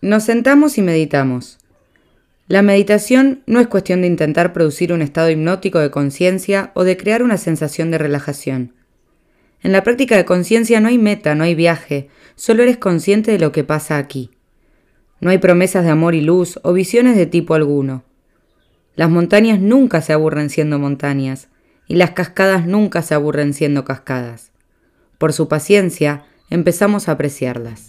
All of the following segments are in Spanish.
Nos sentamos y meditamos. La meditación no es cuestión de intentar producir un estado hipnótico de conciencia o de crear una sensación de relajación. En la práctica de conciencia no hay meta, no hay viaje, solo eres consciente de lo que pasa aquí. No hay promesas de amor y luz o visiones de tipo alguno. Las montañas nunca se aburren siendo montañas y las cascadas nunca se aburren siendo cascadas. Por su paciencia, empezamos a apreciarlas.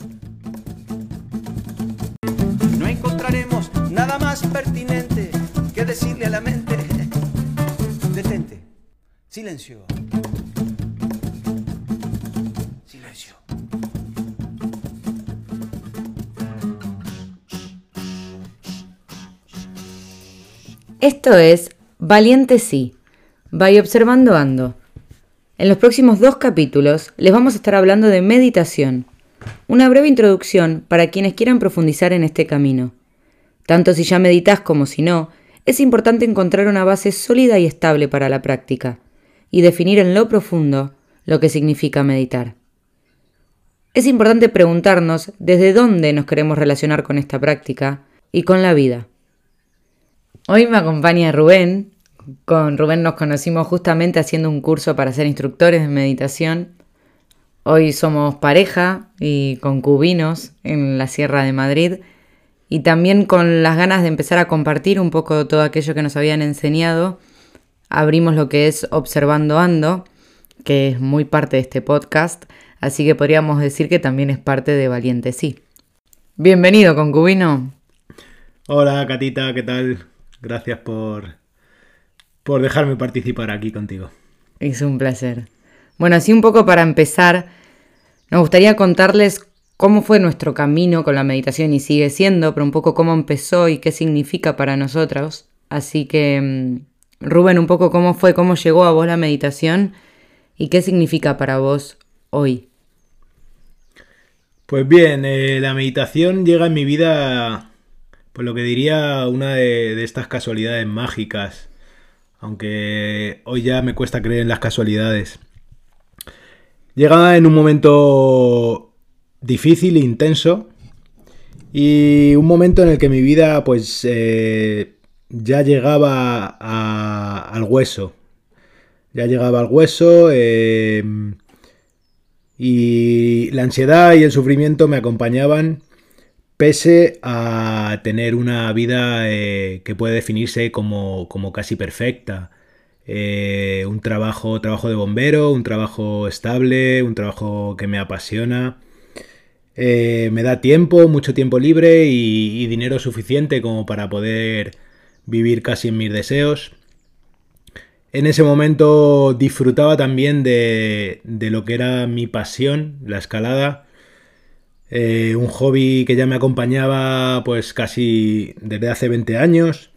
Más pertinente que decirle a la mente, detente, silencio. Silencio. Esto es Valiente Sí, Vaya Observando Ando. En los próximos dos capítulos les vamos a estar hablando de meditación, una breve introducción para quienes quieran profundizar en este camino. Tanto si ya meditas como si no, es importante encontrar una base sólida y estable para la práctica, y definir en lo profundo lo que significa meditar. Es importante preguntarnos desde dónde nos queremos relacionar con esta práctica y con la vida. Hoy me acompaña Rubén, con Rubén nos conocimos justamente haciendo un curso para ser instructores de meditación. Hoy somos pareja y concubinos en la Sierra de Madrid y también con las ganas de empezar a compartir un poco todo aquello que nos habían enseñado, abrimos lo que es Observando Ando, que es muy parte de este podcast, así que podríamos decir que también es parte de Valiente Sí. Bienvenido, concubino. Hola, Catita, ¿qué tal? Gracias por, por dejarme participar aquí contigo. Es un placer. Bueno, así un poco para empezar, nos gustaría contarles cómo fue nuestro camino con la meditación y sigue siendo, pero un poco cómo empezó y qué significa para nosotros. Así que, mm, Rubén, un poco cómo fue, cómo llegó a vos la meditación y qué significa para vos hoy. Pues bien, eh, la meditación llega en mi vida, pues lo que diría una de, de estas casualidades mágicas aunque hoy ya me cuesta creer en las casualidades. Llega en un momento difícil e intenso y un momento en el que mi vida pues eh, ya llegaba al hueso. Ya llegaba al hueso eh, y la ansiedad y el sufrimiento me acompañaban pese a tener una vida eh, que puede definirse como, casi perfecta. Un trabajo, trabajo de bombero, un trabajo estable, un trabajo que me apasiona. Eh, me da tiempo, mucho tiempo libre y, dinero suficiente como para poder vivir casi en mis deseos. En ese momento disfrutaba también de, de lo que era mi pasión, la escalada eh, un hobby que ya me acompañaba pues casi desde hace 20 años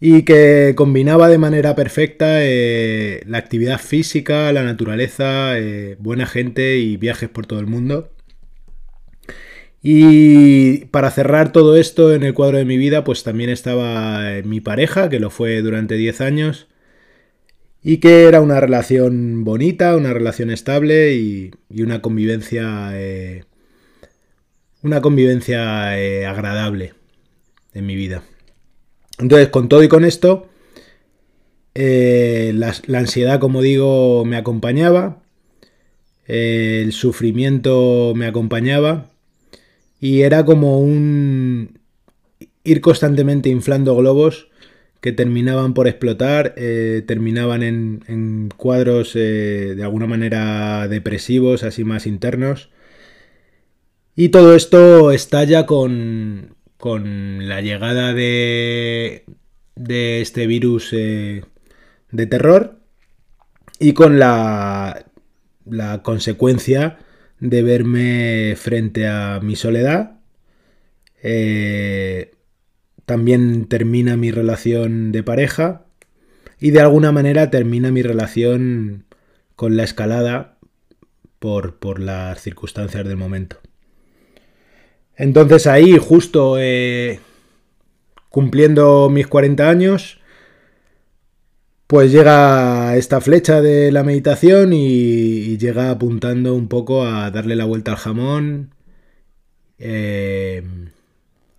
y que combinaba de manera perfecta eh, la actividad física, la naturaleza, buena gente y viajes por todo el mundo. Y para cerrar todo esto en el cuadro de mi vida, pues también estaba mi pareja, que lo fue durante 10 años, y que era una relación bonita, una relación estable y, una convivencia una convivencia eh, agradable en mi vida. Entonces, con todo y con esto, eh, la, ansiedad, como digo, me acompañaba, el sufrimiento me acompañaba y era como un ir constantemente inflando globos que terminaban por explotar, eh, terminaban en, en cuadros de alguna manera depresivos, así más internos, y todo esto estalla con, con la llegada de, de este virus eh, de terror y con la, la consecuencia de verme frente a mi soledad. Eh, también termina mi relación de pareja y de alguna manera termina mi relación con la escalada por, por las circunstancias del momento. Entonces ahí, justo eh, cumpliendo mis 40 años, pues llega esta flecha de la meditación y, llega apuntando un poco a darle la vuelta al jamón. Eh,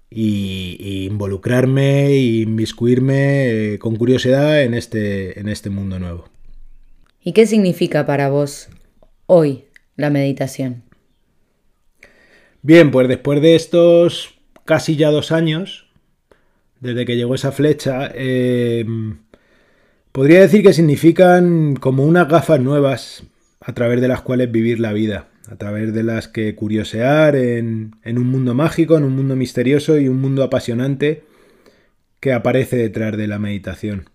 y, involucrarme e inmiscuirme eh, con curiosidad en este, en este mundo nuevo. ¿Y qué significa para vos hoy la meditación? Bien, pues después de estos casi ya dos años, desde que llegó esa flecha, em, podría decir que significan como unas gafas nuevas a través de las cuales vivir la vida a través de las que curiosear en, un mundo mágico, en un mundo misterioso y un mundo apasionante que aparece detrás de la meditación.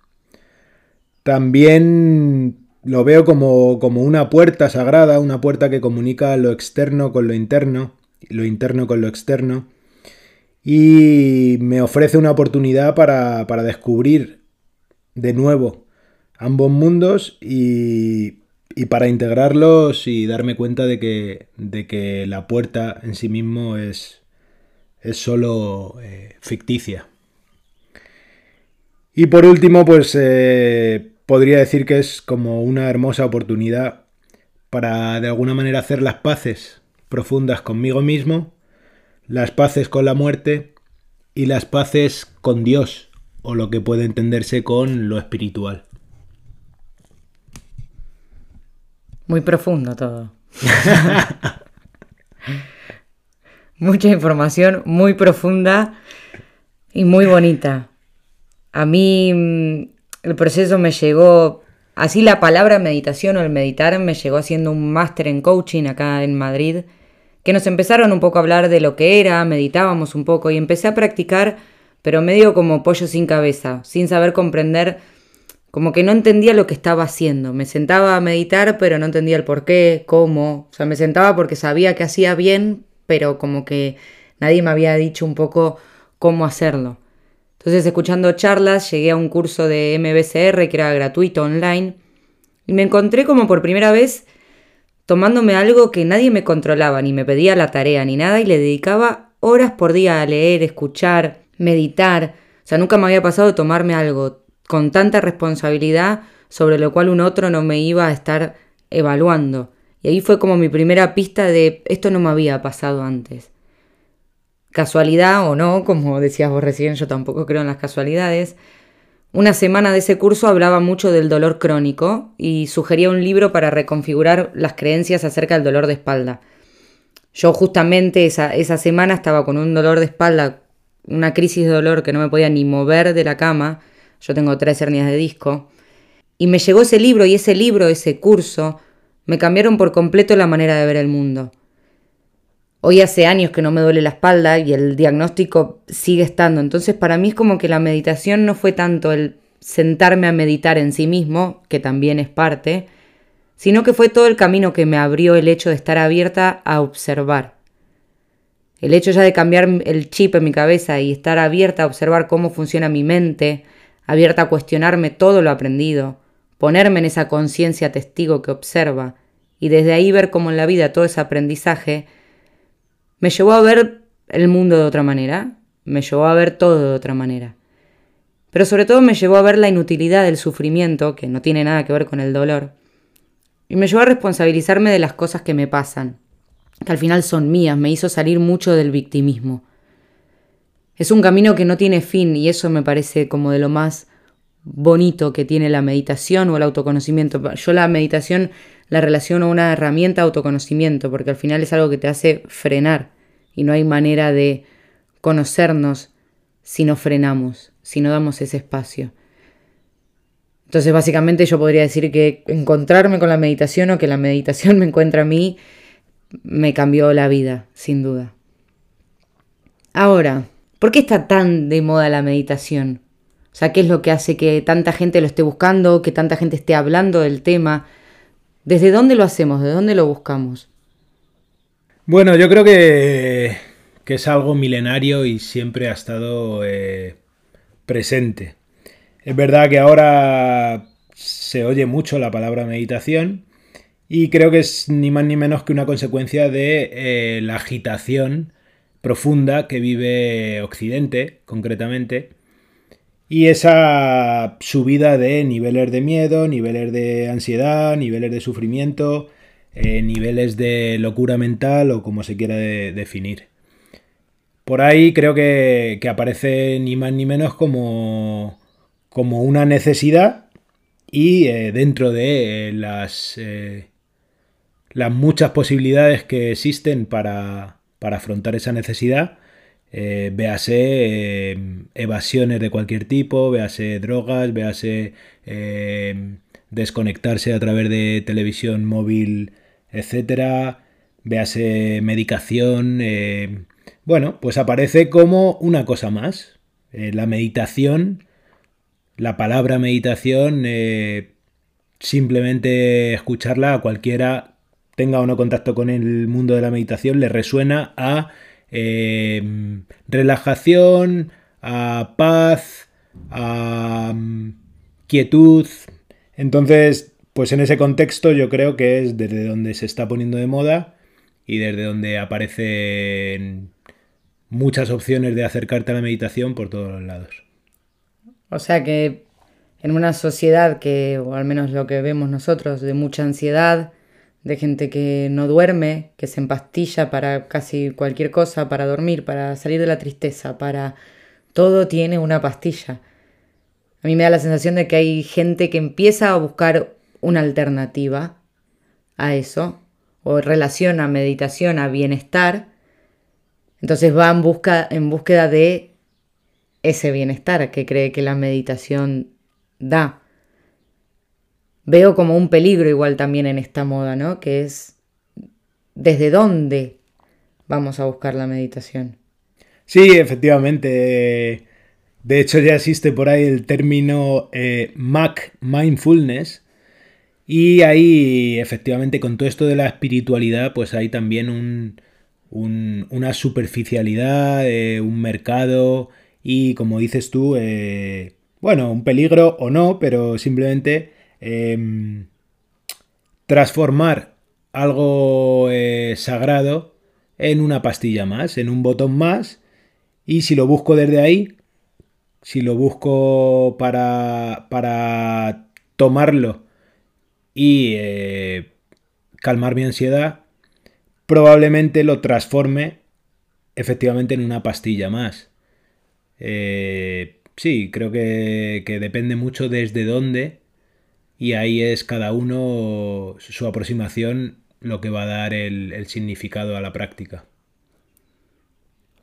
También lo veo como, como, una puerta sagrada, una puerta que comunica lo externo con lo interno, lo interno con lo externo, y me ofrece una oportunidad para, para descubrir de nuevo ambos mundos y, para integrarlos y darme cuenta de que, de que la puerta en sí mismo es, es solo eh, ficticia. Y por último, pues eh, podría decir que es como una hermosa oportunidad para de alguna manera hacer las paces profundas conmigo mismo, las paces con la muerte y las paces con Dios, o lo que puede entenderse con lo espiritual. Muy profundo todo. Mucha información muy profunda y muy bonita. A mí mm, el proceso me llegó, así la palabra meditación o el meditar me llegó haciendo un máster en coaching acá en Madrid, que nos empezaron un poco a hablar de lo que era, meditábamos un poco y empecé a practicar, pero medio como pollo sin cabeza, sin saber comprender como que no entendía lo que estaba haciendo. Me sentaba a meditar, pero no entendía el por qué, cómo. O sea, me sentaba porque sabía que hacía bien, pero como que nadie me había dicho un poco cómo hacerlo. Entonces, escuchando charlas, llegué a un curso de MBCR que era gratuito online y me encontré como por primera vez tomándome algo que nadie me controlaba, ni me pedía la tarea, ni nada, y le dedicaba horas por día a leer, escuchar, meditar. O sea, nunca me había pasado tomarme algo con tanta responsabilidad sobre lo cual un otro no me iba a estar evaluando. Y ahí fue como mi primera pista de esto no me había pasado antes. Casualidad o no, como decías vos recién, yo tampoco creo en las casualidades. Una semana de ese curso hablaba mucho del dolor crónico y sugería un libro para reconfigurar las creencias acerca del dolor de espalda. Yo justamente esa, esa semana estaba con un dolor de espalda, una crisis de dolor que no me podía ni mover de la cama, yo tengo tres hernias de disco, y me llegó ese libro y ese libro, ese curso, me cambiaron por completo la manera de ver el mundo. Hoy hace años que no me duele la espalda y el diagnóstico sigue estando, entonces para mí es como que la meditación no fue tanto el sentarme a meditar en sí mismo, que también es parte, sino que fue todo el camino que me abrió el hecho de estar abierta a observar. El hecho ya de cambiar el chip en mi cabeza y estar abierta a observar cómo funciona mi mente, abierta a cuestionarme todo lo aprendido, ponerme en esa conciencia testigo que observa, y desde ahí ver cómo en la vida todo ese aprendizaje me llevó a ver el mundo de otra manera, me llevó a ver todo de otra manera. Pero sobre todo me llevó a ver la inutilidad del sufrimiento, que no tiene nada que ver con el dolor, y me llevó a responsabilizarme de las cosas que me pasan, que al final son mías, me hizo salir mucho del victimismo. Es un camino que no tiene fin y eso me parece como de lo más bonito que tiene la meditación o el autoconocimiento. Yo la meditación la relaciono a una herramienta de autoconocimiento porque al final es algo que te hace frenar y no hay manera de conocernos si no frenamos, si no damos ese espacio. Entonces básicamente yo podría decir que encontrarme con la meditación o que la meditación me encuentra a mí me cambió la vida, sin duda. Ahora, ¿Por qué está tan de moda la meditación? O sea, ¿qué es lo que hace que tanta gente lo esté buscando, que tanta gente esté hablando del tema? ¿Desde dónde lo hacemos? ¿De dónde lo buscamos? Bueno, yo creo que, es algo milenario y siempre ha estado eh, presente. Es verdad que ahora se oye mucho la palabra meditación y creo que es ni más ni menos que una consecuencia de eh, la agitación profunda que vive Occidente, concretamente, y esa subida de niveles de miedo, niveles de ansiedad, niveles de sufrimiento, eh, niveles de locura mental o como se quiera definir. por ahí creo que, aparece ni más ni menos como, como una necesidad y eh, dentro de eh, las, las muchas posibilidades que existen para, para afrontar esa necesidad, véase evasiones de cualquier tipo, véase drogas, véase desconectarse a través de televisión móvil, etcétera, véase medicación, bueno, pues aparece como una cosa más. Eh, la meditación, la palabra meditación, eh, simplemente escucharla a cualquiera tenga o no contacto con el mundo de la meditación, le resuena a em, relajación, a paz, a mm, quietud. Entonces, pues en ese contexto yo creo que es desde donde se está poniendo de moda y desde donde aparecen muchas opciones de acercarte a la meditación por todos los lados. O sea que en una sociedad que, o al menos lo que vemos nosotros, de mucha ansiedad, de gente que no duerme, que se empastilla para casi cualquier cosa, para dormir, para salir de la tristeza, para... Todo tiene una pastilla. A mí me da la sensación de que hay gente que empieza a buscar una alternativa a eso, o relaciona meditación a bienestar, entonces va en, busca, en búsqueda de ese bienestar que cree que la meditación da. Veo como un peligro igual también en esta moda, ¿no? Que es desde dónde vamos a buscar la meditación. Sí, efectivamente. De hecho ya existe por ahí el término eh, Mac Mindfulness. Y ahí, efectivamente, con todo esto de la espiritualidad, pues hay también un, una superficialidad, eh, un mercado y como dices tú, eh, bueno, un peligro o no, pero simplemente em, transformar algo eh, sagrado en una pastilla más, en un botón más y si lo busco desde ahí, si lo busco para, para tomarlo y calmar mi ansiedad, probablemente lo transforme efectivamente en una pastilla más. Eh, sí, creo que, depende mucho desde dónde y ahí es cada uno su aproximación lo que va a dar el, significado a la práctica.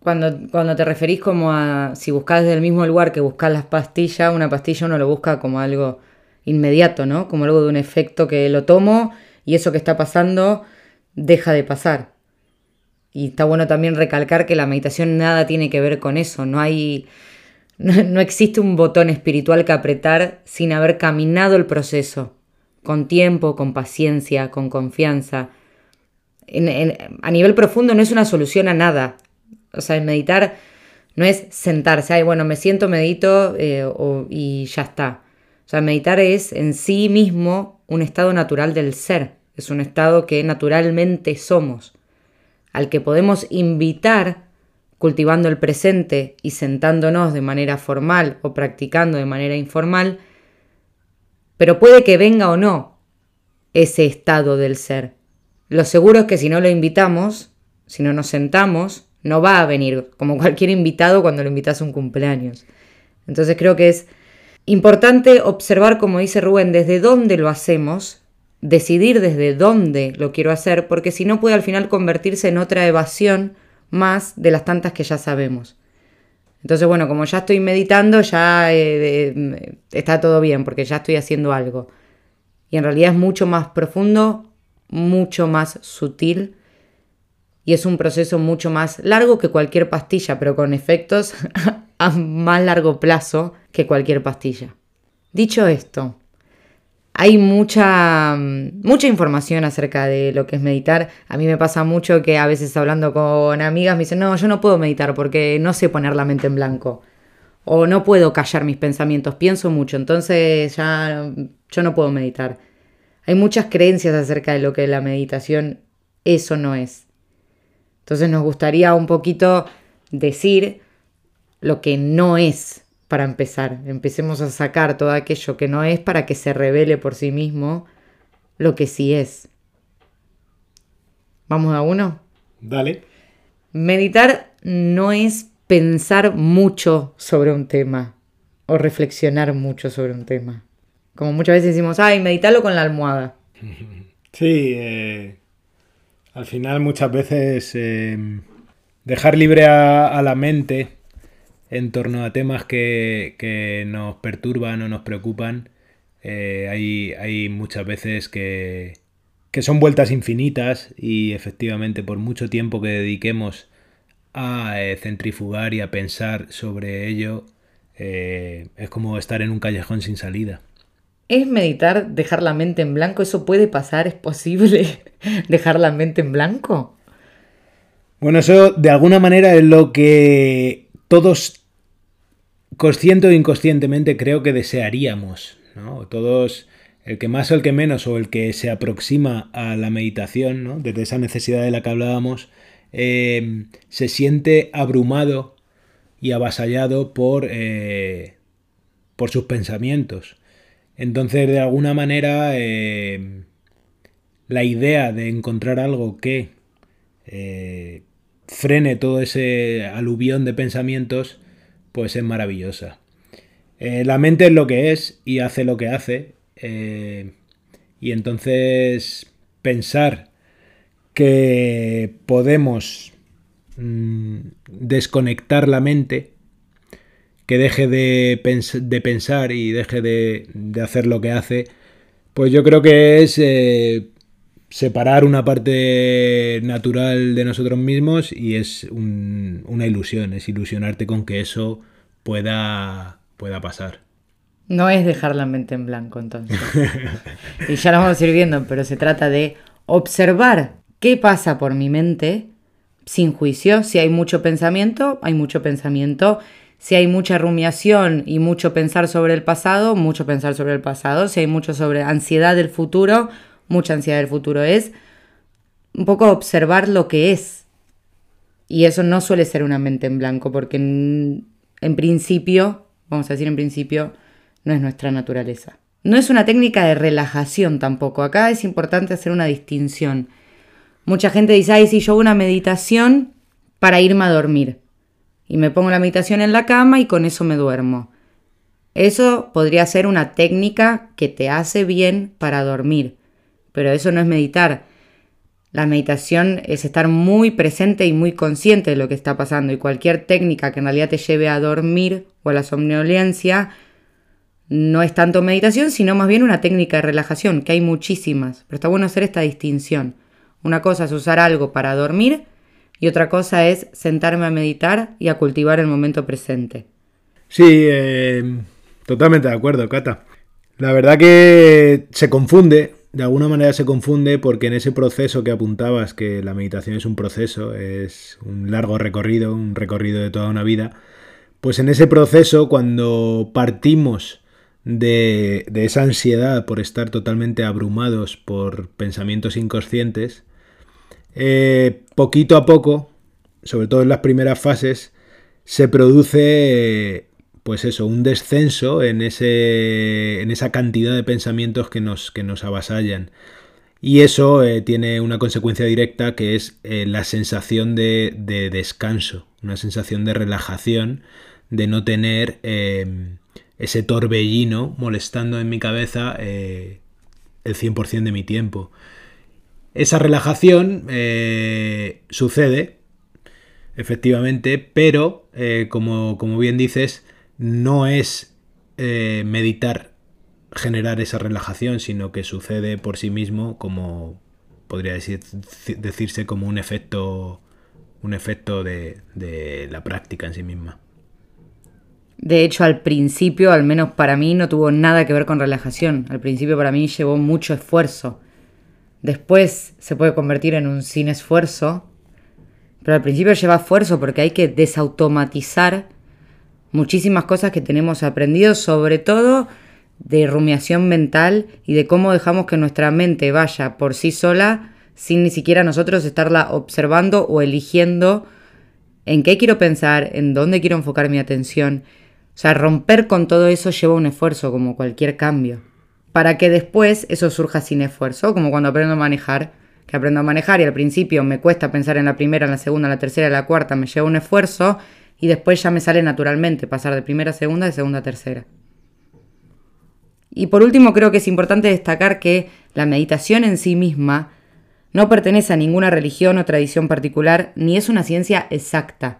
Cuando, cuando, te referís como a si buscas desde el mismo lugar que buscas las pastillas, una pastilla uno lo busca como algo inmediato, ¿no? Como algo de un efecto que lo tomo y eso que está pasando deja de pasar. Y está bueno también recalcar que la meditación nada tiene que ver con eso, no hay... No, existe un botón espiritual que apretar sin haber caminado el proceso, con tiempo, con paciencia, con confianza. a nivel profundo no es una solución a nada. O sea, meditar no es sentarse, ay, bueno, me siento, medito eh, y ya está. O sea, meditar es en sí mismo un estado natural del ser es un estado que naturalmente somos, al que podemos invitar cultivando el presente y sentándonos de manera formal o practicando de manera informal, pero puede que venga o no ese estado del ser. Lo seguro es que si no lo invitamos, si no nos sentamos, no va a venir, como cualquier invitado cuando lo invitas a un cumpleaños. Entonces creo que es importante observar, como dice Rubén, desde dónde lo hacemos decidir desde dónde lo quiero hacer, porque si no puede al final convertirse en otra evasión más de las tantas que ya sabemos. Entonces, bueno, como ya estoy meditando, ya eh, está todo bien, porque ya estoy haciendo algo. Y en realidad es mucho más profundo, mucho más sutil, y es un proceso mucho más largo que cualquier pastilla, pero con efectos a más largo plazo que cualquier pastilla. Dicho esto, hay mucha, mucha información acerca de lo que es meditar. A mí me pasa mucho que a veces hablando con amigas me dicen, no, yo no puedo meditar porque no sé poner la mente en blanco. O no puedo callar mis pensamientos, pienso mucho, entonces ya yo no puedo meditar. Hay muchas creencias acerca de lo que la meditación eso no es. Entonces nos gustaría un poquito decir lo que no es para empezar. Empecemos a sacar todo aquello que no es para que se revele por sí mismo lo que sí es. ¿Vamos a uno? Dale. Meditar no es pensar mucho sobre un tema o reflexionar mucho sobre un tema. Como muchas veces decimos, ay, meditalo con la almohada. Sí, eh, al final muchas veces eh, dejar libre a, la mente en torno a temas que, nos perturban o nos preocupan, eh, hay, hay, muchas veces que, que son vueltas infinitas y efectivamente por mucho tiempo que dediquemos a centrifugar y a pensar sobre ello, es como estar en un callejón sin salida. ¿Es meditar dejar la mente en blanco? ¿Eso puede pasar? ¿Es posible dejar la mente en blanco? Bueno, eso de alguna manera es lo que todos, consciente o inconscientemente, creo que desearíamos. ¿no? Todos, el que más o el que menos, o el que se aproxima a la meditación, ¿no? desde esa necesidad de la que hablábamos, eh, se siente abrumado y avasallado por, eh, por sus pensamientos. Entonces, de alguna manera, eh, la idea de encontrar algo que frene todo ese aluvión de pensamientos, pues es maravillosa. Eh, la mente es lo que es y hace lo que hace. y entonces pensar que podemos mm, desconectar la mente que deje de, pensar y deje de, hacer lo que hace, pues yo creo que es eh, separar una parte natural de nosotros mismos y es una ilusión, es ilusionarte con que eso pueda, pueda pasar. No es dejar la mente en blanco entonces. y ya lo vamos a ir viendo, pero se trata de observar qué pasa por mi mente sin juicio. Si hay mucho pensamiento, hay mucho pensamiento si hay mucha rumiación y mucho pensar sobre el pasado, mucho pensar sobre el pasado. Si hay mucho sobre ansiedad del futuro, mucha ansiedad del futuro es un poco observar lo que es. Y eso no suele ser una mente en blanco, porque en, en principio, vamos a decir en principio, no es nuestra naturaleza. No es una técnica de relajación tampoco. Acá es importante hacer una distinción. Mucha gente dice, ay, si yo hago una meditación para irme a dormir y me pongo la meditación en la cama y con eso me duermo. Eso podría ser una técnica que te hace bien para dormir, pero eso no es meditar. La meditación es estar muy presente y muy consciente de lo que está pasando y cualquier técnica que en realidad te lleve a dormir o a la somnolencia no es tanto meditación, sino más bien una técnica de relajación, que hay muchísimas, pero está bueno hacer esta distinción. Una cosa es usar algo para dormir y otra cosa es sentarme a meditar y a cultivar el momento presente. Sí, eh, totalmente de acuerdo, Cata. La verdad que se confunde, de alguna manera se confunde porque en ese proceso que apuntabas, que la meditación es un proceso, es un largo recorrido, un recorrido de toda una vida, pues en ese proceso cuando partimos de, esa ansiedad por estar totalmente abrumados por pensamientos inconscientes, eh, poquito a poco, sobre todo en las primeras fases, se produce, pues eso, un descenso en, ese, en esa cantidad de pensamientos que nos, que nos avasallan. Y eso eh, tiene una consecuencia directa que es eh, la sensación de, descanso, una sensación de relajación, de no tener ese torbellino molestando en mi cabeza el 100% de mi tiempo. Esa relajación eh, sucede, efectivamente, pero, eh, como, bien dices, no es eh, meditar generar esa relajación, sino que sucede por sí mismo como podría decirse como un efecto un efecto de, de la práctica en sí misma. De hecho, al principio, al menos para mí, no tuvo nada que ver con relajación. Al principio para mí llevó mucho esfuerzo Después se puede convertir en un sin esfuerzo, pero al principio lleva esfuerzo porque hay que desautomatizar muchísimas cosas que tenemos aprendido, sobre todo de rumiación mental y de cómo dejamos que nuestra mente vaya por sí sola sin ni siquiera nosotros estarla observando o eligiendo en qué quiero pensar, en dónde quiero enfocar mi atención. O sea, romper con todo eso lleva un esfuerzo como cualquier cambio para que después eso surja sin esfuerzo, como cuando aprendo a manejar, que aprendo a manejar y al principio me cuesta pensar en la primera, en la segunda, en la tercera, en la cuarta, me lleva un esfuerzo y después ya me sale naturalmente pasar de primera a segunda, de segunda a tercera. Y por último creo que es importante destacar que la meditación en sí misma no pertenece a ninguna religión o tradición particular, ni es una ciencia exacta.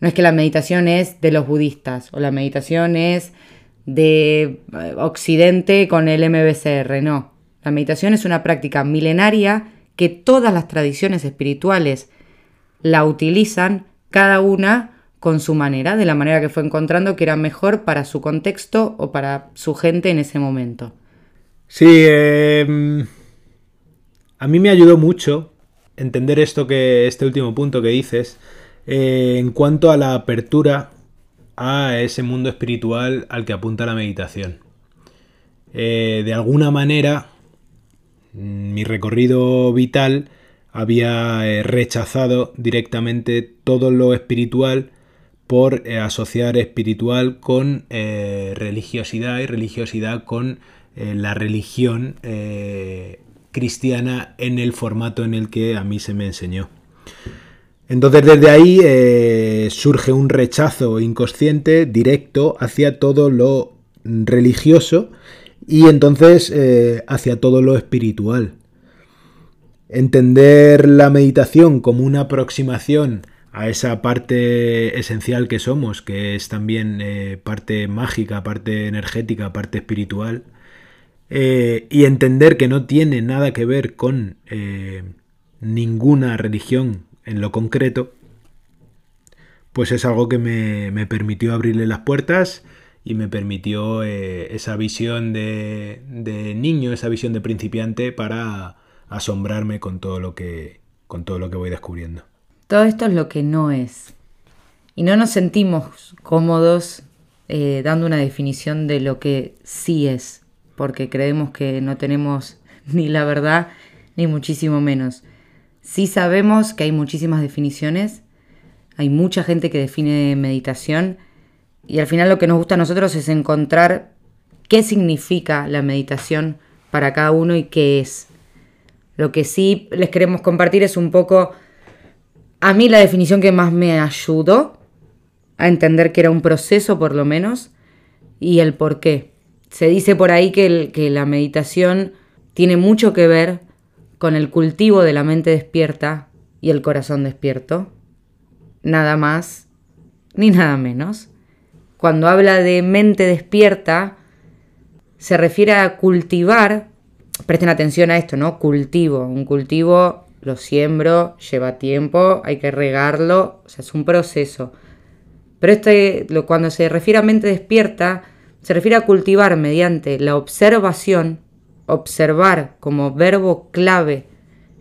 No es que la meditación es de los budistas o la meditación es de eh, Occidente con el MBCR, no. La meditación es una práctica milenaria que todas las tradiciones espirituales la utilizan, cada una con su manera, de la manera que fue encontrando que era mejor para su contexto o para su gente en ese momento. Sí, em, a mí me ayudó mucho entender esto que este último punto que dices eh, en cuanto a la apertura a ese mundo espiritual al que apunta la meditación. Eh, de alguna manera, mi recorrido vital había eh, rechazado directamente todo lo espiritual por eh, asociar espiritual con eh, religiosidad y religiosidad con eh, la religión cristiana en el formato en el que a mí se me enseñó. Entonces desde ahí surge un rechazo inconsciente directo hacia todo lo religioso y entonces hacia todo lo espiritual. Entender la meditación como una aproximación a esa parte esencial que somos, que es también eh, parte mágica, parte energética, parte espiritual, eh, y entender que no tiene nada que ver con eh, ninguna religión en lo concreto, pues es algo que me, me permitió abrirle las puertas y me permitió esa visión de, de, niño, esa visión de principiante para asombrarme con todo lo que, con todo lo que voy descubriendo. Todo esto es lo que no es. Y no nos sentimos cómodos eh, dando una definición de lo que sí es, porque creemos que no tenemos ni la verdad ni muchísimo menos. Sí sabemos que hay muchísimas definiciones, hay mucha gente que define meditación y al final lo que nos gusta a nosotros es encontrar qué significa la meditación para cada uno y qué es. Lo que sí les queremos compartir es un poco a mí la definición que más me ayudó a entender que era un proceso por lo menos y el por qué. Se dice por ahí que, que la meditación tiene mucho que ver con el cultivo de la mente despierta y el corazón despierto. Nada más ni nada menos. Cuando habla de mente despierta, se refiere a cultivar, presten atención a esto, ¿no? Cultivo, un cultivo lo siembro, lleva tiempo, hay que regarlo, o sea, es un proceso. Pero este, cuando se refiere a mente despierta, se refiere a cultivar mediante la observación, observar como verbo clave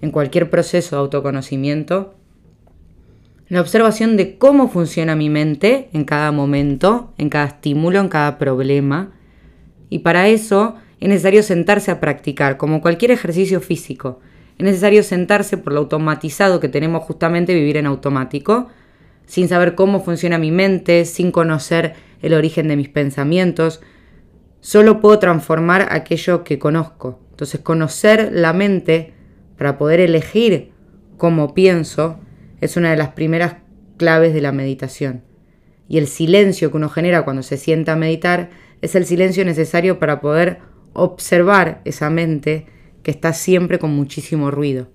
en cualquier proceso de autoconocimiento, la observación de cómo funciona mi mente en cada momento, en cada estímulo, en cada problema. Y para eso es necesario sentarse a practicar, como cualquier ejercicio físico es necesario sentarse por lo automatizado que tenemos justamente vivir en automático, sin saber cómo funciona mi mente, sin conocer el origen de mis pensamientos. Solo puedo transformar aquello que conozco. Entonces conocer la mente para poder elegir cómo pienso es una de las primeras claves de la meditación. Y el silencio que uno genera cuando se sienta a meditar es el silencio necesario para poder observar esa mente que está siempre con muchísimo ruido.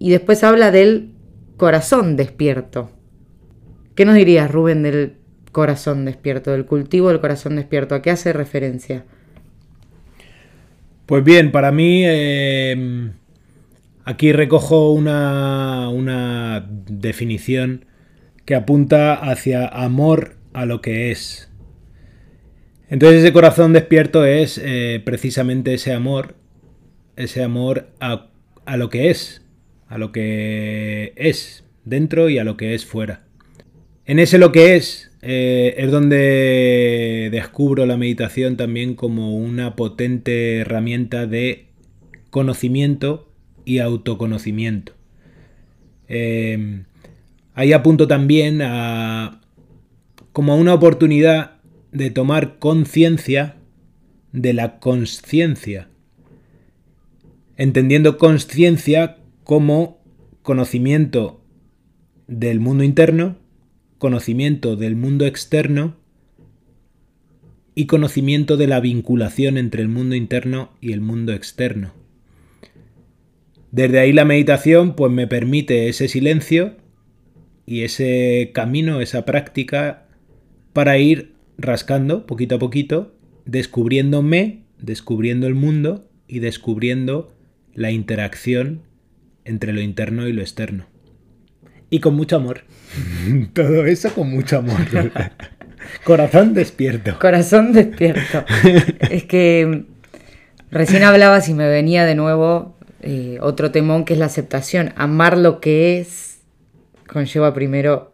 Y después habla del corazón despierto. ¿Qué nos dirías, Rubén, del corazón despierto, del cultivo del corazón despierto? ¿A qué hace referencia? Pues bien, para mí eh, aquí recojo una, una definición que apunta hacia amor a lo que es, entonces ese corazón despierto es eh, precisamente ese amor, ese amor a, lo que es, a lo que es dentro y a lo que es fuera. En ese lo que es eh, es donde descubro la meditación también como una potente herramienta de conocimiento y autoconocimiento. Eh, ahí apunto también a como a una oportunidad de tomar conciencia de la conciencia. entendiendo conciencia como conocimiento del mundo interno, conocimiento del mundo externo y conocimiento de la vinculación entre el mundo interno y el mundo externo. Desde ahí la meditación pues me permite ese silencio y ese camino, esa práctica para ir rascando poquito a poquito, descubriéndome, descubriendo el mundo y descubriendo la interacción entre lo interno y lo externo. Y con mucho amor. Todo eso con mucho amor. Corazón despierto. Corazón despierto. es que recién hablabas y me venía de nuevo eh, otro temón que es la aceptación. Amar lo que es conlleva primero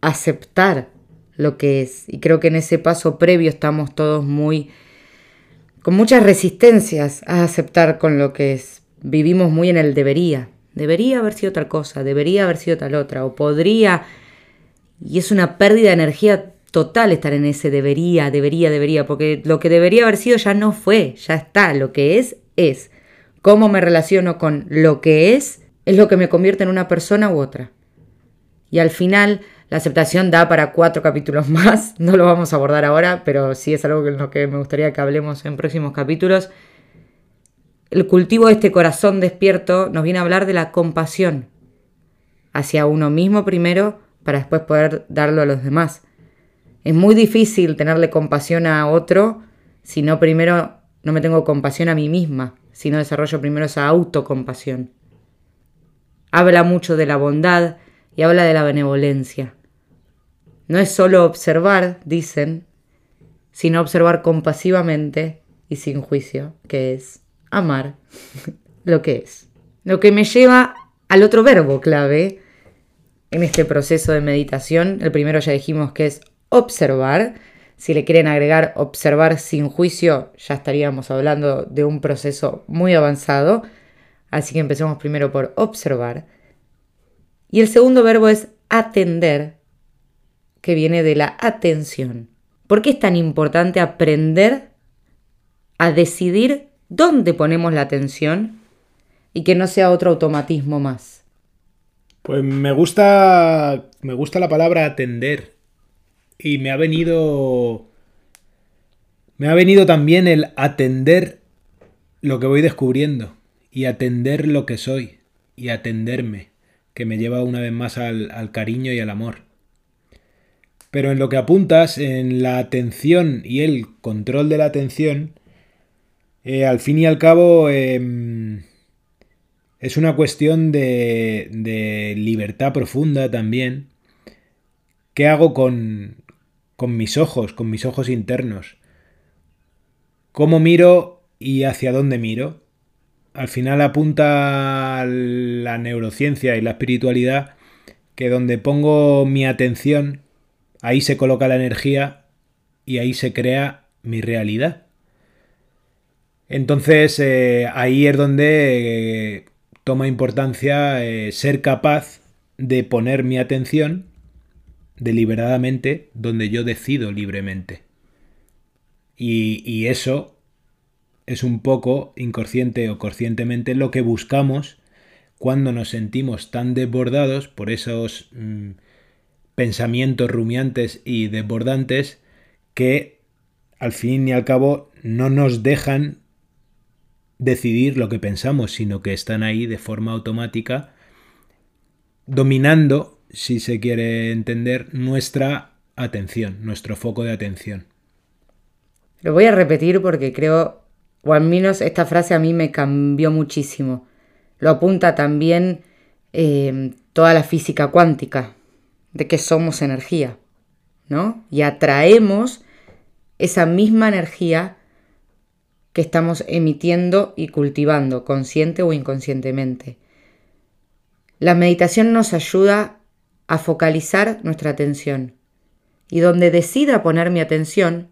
aceptar lo que es. Y creo que en ese paso previo estamos todos muy con muchas resistencias a aceptar con lo que es. Vivimos muy en el debería. Debería haber sido tal cosa, debería haber sido tal otra, o podría. Y es una pérdida de energía total estar en ese debería, debería, debería, porque lo que debería haber sido ya no fue, ya está, lo que es, es. Cómo me relaciono con lo que es, es lo que me convierte en una persona u otra. Y al final, la aceptación da para cuatro capítulos más, no lo vamos a abordar ahora, pero sí es algo en lo que me gustaría que hablemos en próximos capítulos. El cultivo de este corazón despierto nos viene a hablar de la compasión hacia uno mismo primero para después poder darlo a los demás. Es muy difícil tenerle compasión a otro si no primero no me tengo compasión a mí misma, si no desarrollo primero esa autocompasión. Habla mucho de la bondad y habla de la benevolencia. No es solo observar, dicen, sino observar compasivamente y sin juicio, que es amar lo que es. Lo que me lleva al otro verbo clave en este proceso de meditación. El primero ya dijimos que es observar. Si le quieren agregar observar sin juicio, ya estaríamos hablando de un proceso muy avanzado. Así que empecemos primero por observar. Y el segundo verbo es atender, que viene de la atención. ¿Por qué es tan importante aprender a decidir dónde ponemos la atención y que no sea otro automatismo más? Pues me gusta, me gusta la palabra atender y me ha venido me ha venido también el atender lo que voy descubriendo y atender lo que soy y atenderme, que me lleva una vez más al, cariño y al amor. Pero en lo que apuntas, en la atención y el control de la atención, eh, al fin y al cabo em, es una cuestión de, de libertad profunda también. ¿Qué hago con, con mis ojos, con mis ojos internos. ¿Cómo miro y hacia dónde miro? Al final apunta la neurociencia y la espiritualidad que donde pongo mi atención, ahí se coloca la energía y ahí se crea mi realidad. Entonces eh, ahí es donde eh, toma importancia eh, ser capaz de poner mi atención deliberadamente donde yo decido libremente. Y, eso es un poco inconsciente o conscientemente lo que buscamos cuando nos sentimos tan desbordados por esos mm, pensamientos rumiantes y desbordantes que al fin y al cabo no nos dejan decidir lo que pensamos, sino que están ahí de forma automática dominando si se quiere entender, nuestra atención, nuestro foco de atención. Lo voy a repetir porque creo, o al menos esta frase a mí me cambió muchísimo. Lo apunta también eh, toda la física cuántica, de que somos energía, ¿no? Y atraemos esa misma energía que estamos emitiendo y cultivando, consciente o inconscientemente. La meditación nos ayuda a focalizar nuestra atención. Y donde decida poner mi atención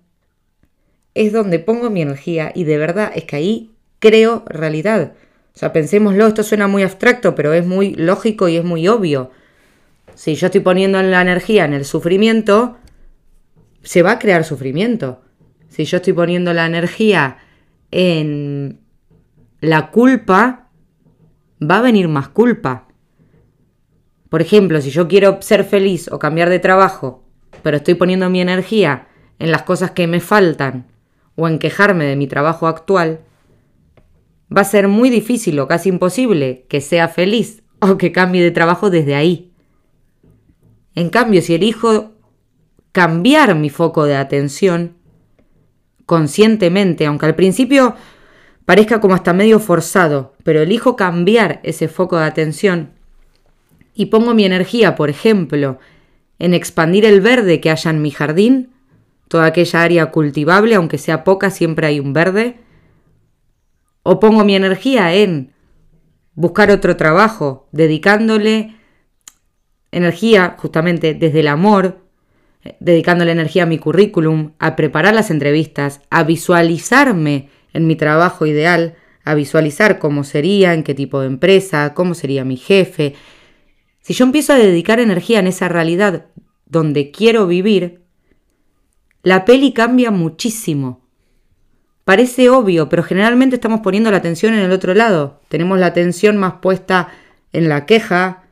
es donde pongo mi energía y de verdad es que ahí creo realidad. O sea, pensémoslo, esto suena muy abstracto, pero es muy lógico y es muy obvio. Si yo estoy poniendo la energía en el sufrimiento, se va a crear sufrimiento. Si yo estoy poniendo la energía en la culpa, va a venir más culpa. Por ejemplo, si yo quiero ser feliz o cambiar de trabajo, pero estoy poniendo mi energía en las cosas que me faltan o en quejarme de mi trabajo actual, va a ser muy difícil o casi imposible que sea feliz o que cambie de trabajo desde ahí. En cambio, si elijo cambiar mi foco de atención conscientemente, aunque al principio parezca como hasta medio forzado, pero elijo cambiar ese foco de atención y pongo mi energía, por ejemplo, en expandir el verde que haya en mi jardín, toda aquella área cultivable, aunque sea poca, siempre hay un verde, o pongo mi energía en buscar otro trabajo, dedicándole energía justamente desde el amor, dedicándole energía a mi currículum, a preparar las entrevistas, a visualizarme en mi trabajo ideal, a visualizar cómo sería, en qué tipo de empresa, cómo sería mi jefe. Si yo empiezo a dedicar energía en esa realidad donde quiero vivir, la peli cambia muchísimo. Parece obvio, pero generalmente estamos poniendo la atención en el otro lado. Tenemos la atención más puesta en la queja,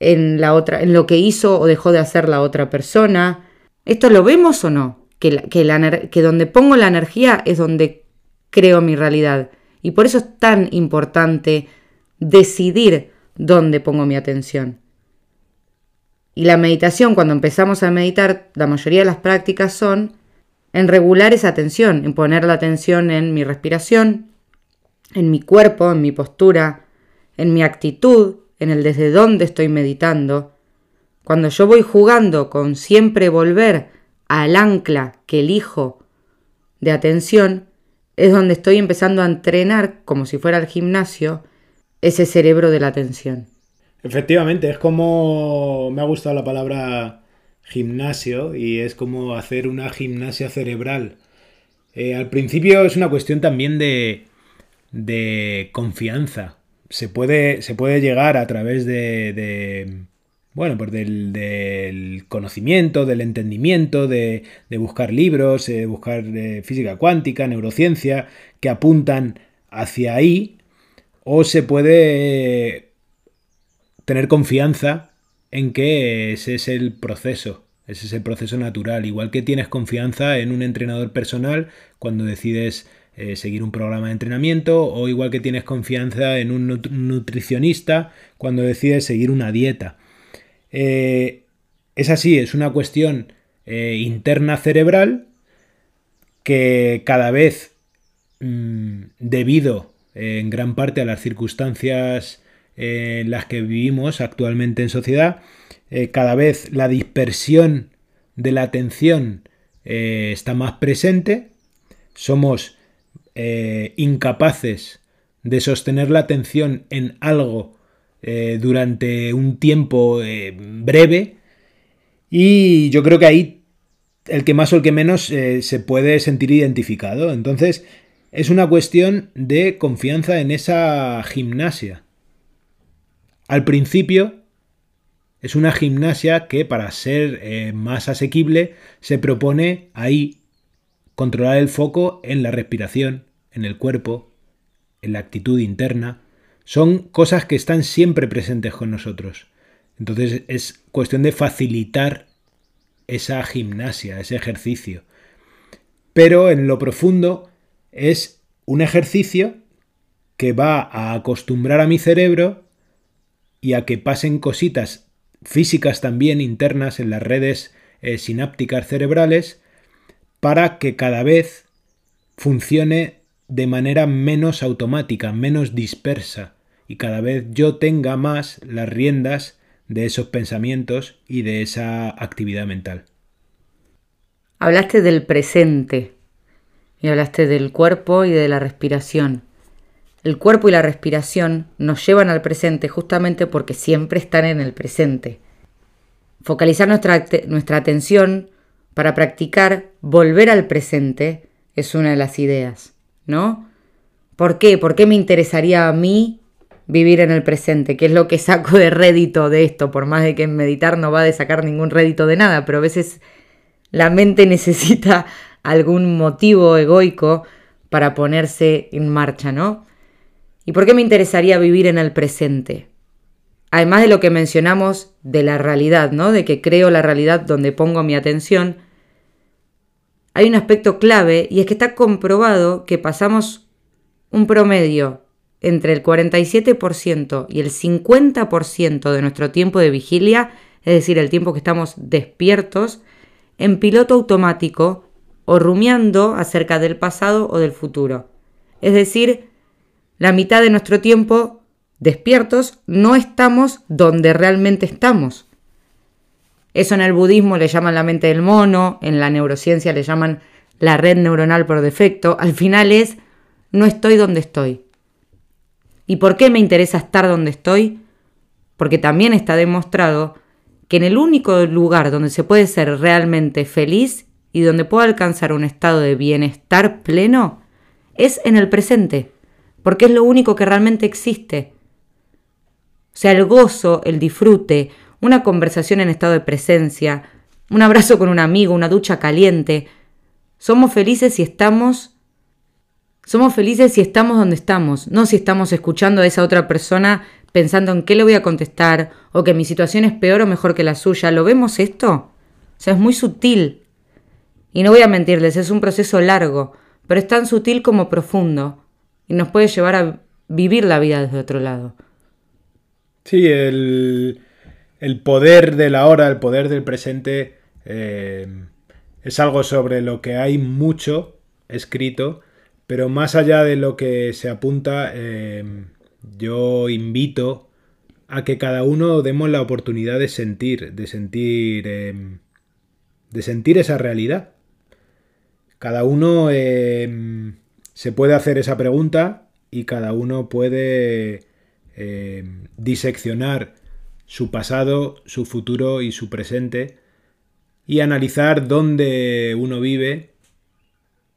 en la otra, en lo que hizo o dejó de hacer la otra persona. ¿Esto lo vemos o no? Que, que, que donde pongo la energía es donde creo mi realidad. Y por eso es tan importante decidir dónde pongo mi atención. Y la meditación, cuando empezamos a meditar, la mayoría de las prácticas son en regular esa atención, en poner la atención en mi respiración, en mi cuerpo, en mi postura, en mi actitud, en el desde dónde estoy meditando. Cuando yo voy jugando con siempre volver al ancla que elijo de atención, es donde estoy empezando a entrenar, como si fuera el gimnasio, ese cerebro de la atención. Efectivamente, es como me ha gustado la palabra gimnasio y es como hacer una gimnasia cerebral. Eh, al principio es una cuestión también de, de confianza. Se puede, se puede, llegar a través de, bueno, pues del, conocimiento, del entendimiento, de, de buscar libros, de buscar eh, física cuántica, neurociencia, que apuntan hacia ahí, o se puede tener confianza en que ese es el proceso, ese es el proceso natural. Igual que tienes confianza en un entrenador personal cuando decides eh, seguir un programa de entrenamiento o igual que tienes confianza en un nutricionista cuando decides seguir una dieta. Eh, es así, es una cuestión eh, interna cerebral que cada vez, mm, debido en gran parte a las circunstancias en las que vivimos actualmente en sociedad, eh, cada vez la dispersión de la atención eh, está más presente, somos eh, incapaces de sostener la atención en algo durante un tiempo breve y yo creo que ahí el que más o el que menos se puede sentir identificado. Entonces es una cuestión de confianza en esa gimnasia. Al principio es una gimnasia que para ser eh, más asequible se propone ahí controlar el foco en la respiración, en el cuerpo, en la actitud interna. Son cosas que están siempre presentes con nosotros. Entonces es cuestión de facilitar esa gimnasia, ese ejercicio. Pero en lo profundo es un ejercicio que va a acostumbrar a mi cerebro y a que pasen cositas físicas también internas en las redes eh, sinápticas cerebrales para que cada vez funcione de manera menos automática, menos dispersa y cada vez yo tenga más las riendas de esos pensamientos y de esa actividad mental. Hablaste del presente y hablaste del cuerpo y de la respiración. El cuerpo y la respiración nos llevan al presente justamente porque siempre están en el presente. Focalizar nuestra, nuestra atención para practicar volver al presente es una de las ideas, ¿no? ¿Por qué? ¿Por qué me interesaría a mí vivir en el presente? ¿Qué es lo que saco de rédito de esto? Por más de que meditar no va a sacar ningún rédito de nada, pero a veces la mente necesita algún motivo egoico para ponerse en marcha, ¿no? ¿Y por qué me interesaría vivir en el presente? Además de lo que mencionamos de la realidad, ¿no? De que creo la realidad donde pongo mi atención, hay un aspecto clave y es que está comprobado que pasamos un promedio entre el 47% y el 50% de nuestro tiempo de vigilia, es decir, el tiempo que estamos despiertos, en piloto automático o rumiando acerca del pasado o del futuro. Es decir, la mitad de nuestro tiempo despiertos no estamos donde realmente estamos. Eso en el budismo le llaman la mente del mono, en la neurociencia le llaman la red neuronal por defecto. Al final es, no estoy donde estoy. ¿Y por qué me interesa estar donde estoy? Porque también está demostrado que en el único lugar donde se puede ser realmente feliz y donde puedo alcanzar un estado de bienestar pleno es en el presente, porque es lo único que realmente existe. O sea, el gozo, el disfrute, una conversación en estado de presencia, un abrazo con un amigo, una ducha caliente. Somos felices si estamos somos felices si estamos donde estamos, no si estamos escuchando a esa otra persona pensando en qué le voy a contestar o que mi situación es peor o mejor que la suya. ¿Lo vemos esto? O sea, es muy sutil. Y no voy a mentirles, es un proceso largo, pero es tan sutil como profundo y nos puede llevar a vivir la vida desde otro lado. Sí, el, el poder de la hora, el poder del presente, eh, es algo sobre lo que hay mucho escrito, pero más allá de lo que se apunta, eh, yo invito a que cada uno demos la oportunidad de sentir, de sentir, eh, de sentir esa realidad. Cada uno se puede hacer esa pregunta y cada uno puede diseccionar su pasado, su futuro y su presente y analizar dónde uno vive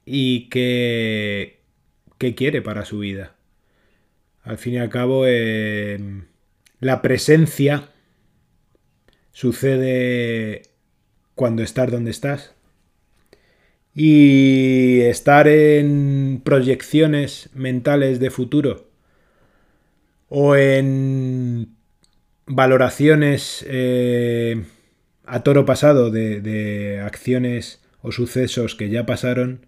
y qué, qué quiere para su vida. Al fin y al cabo, eh, la presencia sucede cuando estás donde estás. Y estar en proyecciones mentales de futuro o en valoraciones eh, a toro pasado de, acciones o sucesos que ya pasaron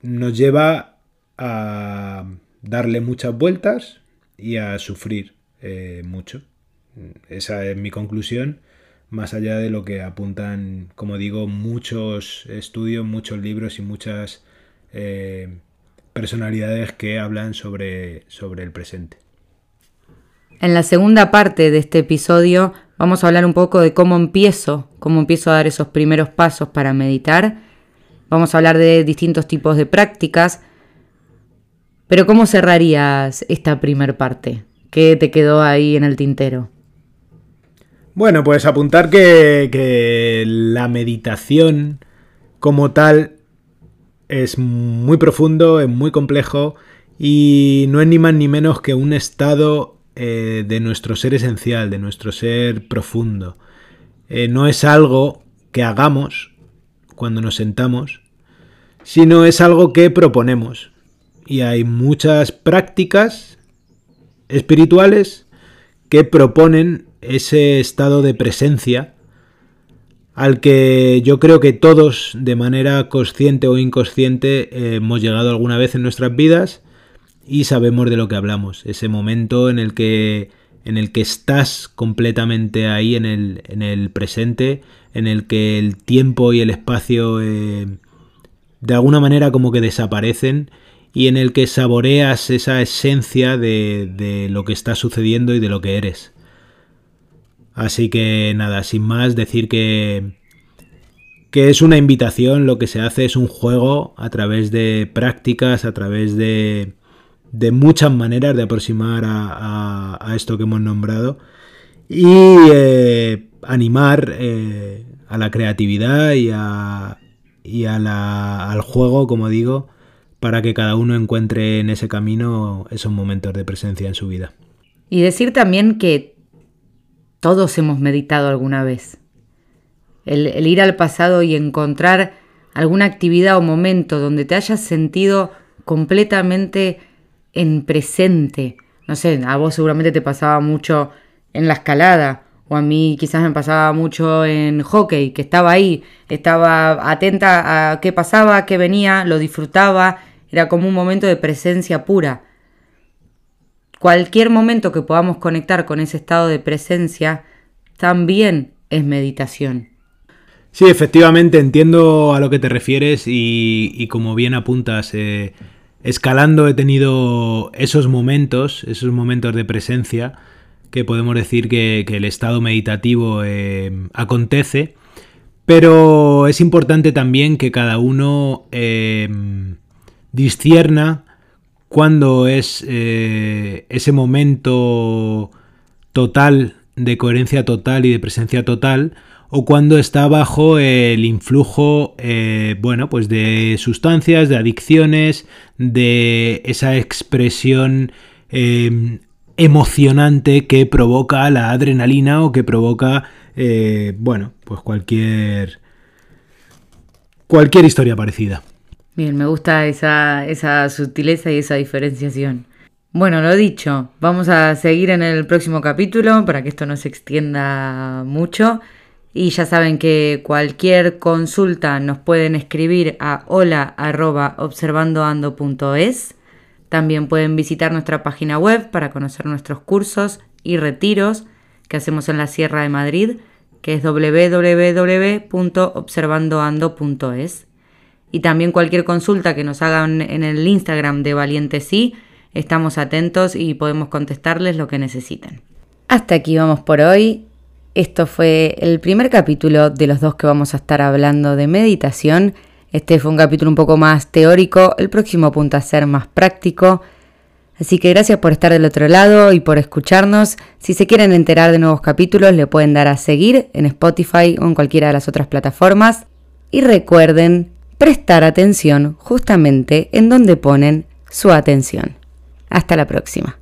nos lleva a darle muchas vueltas y a sufrir eh, mucho. Esa es mi conclusión, más allá de lo que apuntan, como digo, muchos estudios, muchos libros y muchas eh, personalidades que hablan sobre, sobre el presente. En la segunda parte de este episodio vamos a hablar un poco de cómo empiezo, cómo empiezo a dar esos primeros pasos para meditar. Vamos a hablar de distintos tipos de prácticas. Pero ¿cómo cerrarías esta primera parte? ¿Qué te quedó ahí en el tintero? Bueno, pues apuntar que, que la meditación como tal es muy profundo, es muy complejo y no es ni más ni menos que un estado eh, de nuestro ser esencial, de nuestro ser profundo. Eh, no es algo que hagamos cuando nos sentamos, sino es algo que proponemos. Y hay muchas prácticas espirituales que proponen ese estado de presencia al que yo creo que todos de manera consciente o inconsciente eh, hemos llegado alguna vez en nuestras vidas y sabemos de lo que hablamos. Ese momento en el que, en el que estás completamente ahí en el, en el presente, en el que el tiempo y el espacio eh, de alguna manera como que desaparecen y en el que saboreas esa esencia de, de lo que está sucediendo y de lo que eres. Así que nada, sin más, decir que, que es una invitación, lo que se hace es un juego a través de prácticas, a través de, de muchas maneras de aproximar a, esto que hemos nombrado y eh, animar eh, a la creatividad y, a, y a la, al juego, como digo, para que cada uno encuentre en ese camino esos momentos de presencia en su vida. Y decir también que todos hemos meditado alguna vez. El ir al pasado y encontrar alguna actividad o momento donde te hayas sentido completamente en presente. No sé, a vos seguramente te pasaba mucho en la escalada, o a mí quizás me pasaba mucho en hockey, que estaba ahí, estaba atenta a qué pasaba, qué venía, lo disfrutaba, era como un momento de presencia pura. Cualquier momento que podamos conectar con ese estado de presencia también es meditación. Sí, efectivamente, entiendo a lo que te refieres y, como bien apuntas, eh, escalando he tenido esos momentos, esos momentos de presencia, que podemos decir que, el estado meditativo eh, acontece, pero es importante también que cada uno eh, discierna cuando es ese momento total, de coherencia total y de presencia total, o cuando está bajo el influjo, eh, bueno, pues de sustancias, de adicciones, de esa expresión em, emocionante que provoca la adrenalina o que provoca, eh, bueno, pues cualquier, cualquier historia parecida. Bien, me gusta esa, esa sutileza y esa diferenciación. Bueno, lo dicho, vamos a seguir en el próximo capítulo para que esto no se extienda mucho. Y ya saben que cualquier consulta nos pueden escribir a hola.observandoando.es. También pueden visitar nuestra página web para conocer nuestros cursos y retiros que hacemos en la Sierra de Madrid, que es www.observandoando.es. Y también cualquier consulta que nos hagan en el Instagram de Valiente Sí, estamos atentos y podemos contestarles lo que necesiten. Hasta aquí vamos por hoy. Esto fue el primer capítulo de los dos que vamos a estar hablando de meditación. Este fue un capítulo un poco más teórico, el próximo apunta a ser más práctico. Así que gracias por estar del otro lado y por escucharnos. Si se quieren enterar de nuevos capítulos, le pueden dar a seguir en Spotify o en cualquiera de las otras plataformas. Y recuerden prestar atención justamente en donde ponen su atención. Hasta la próxima.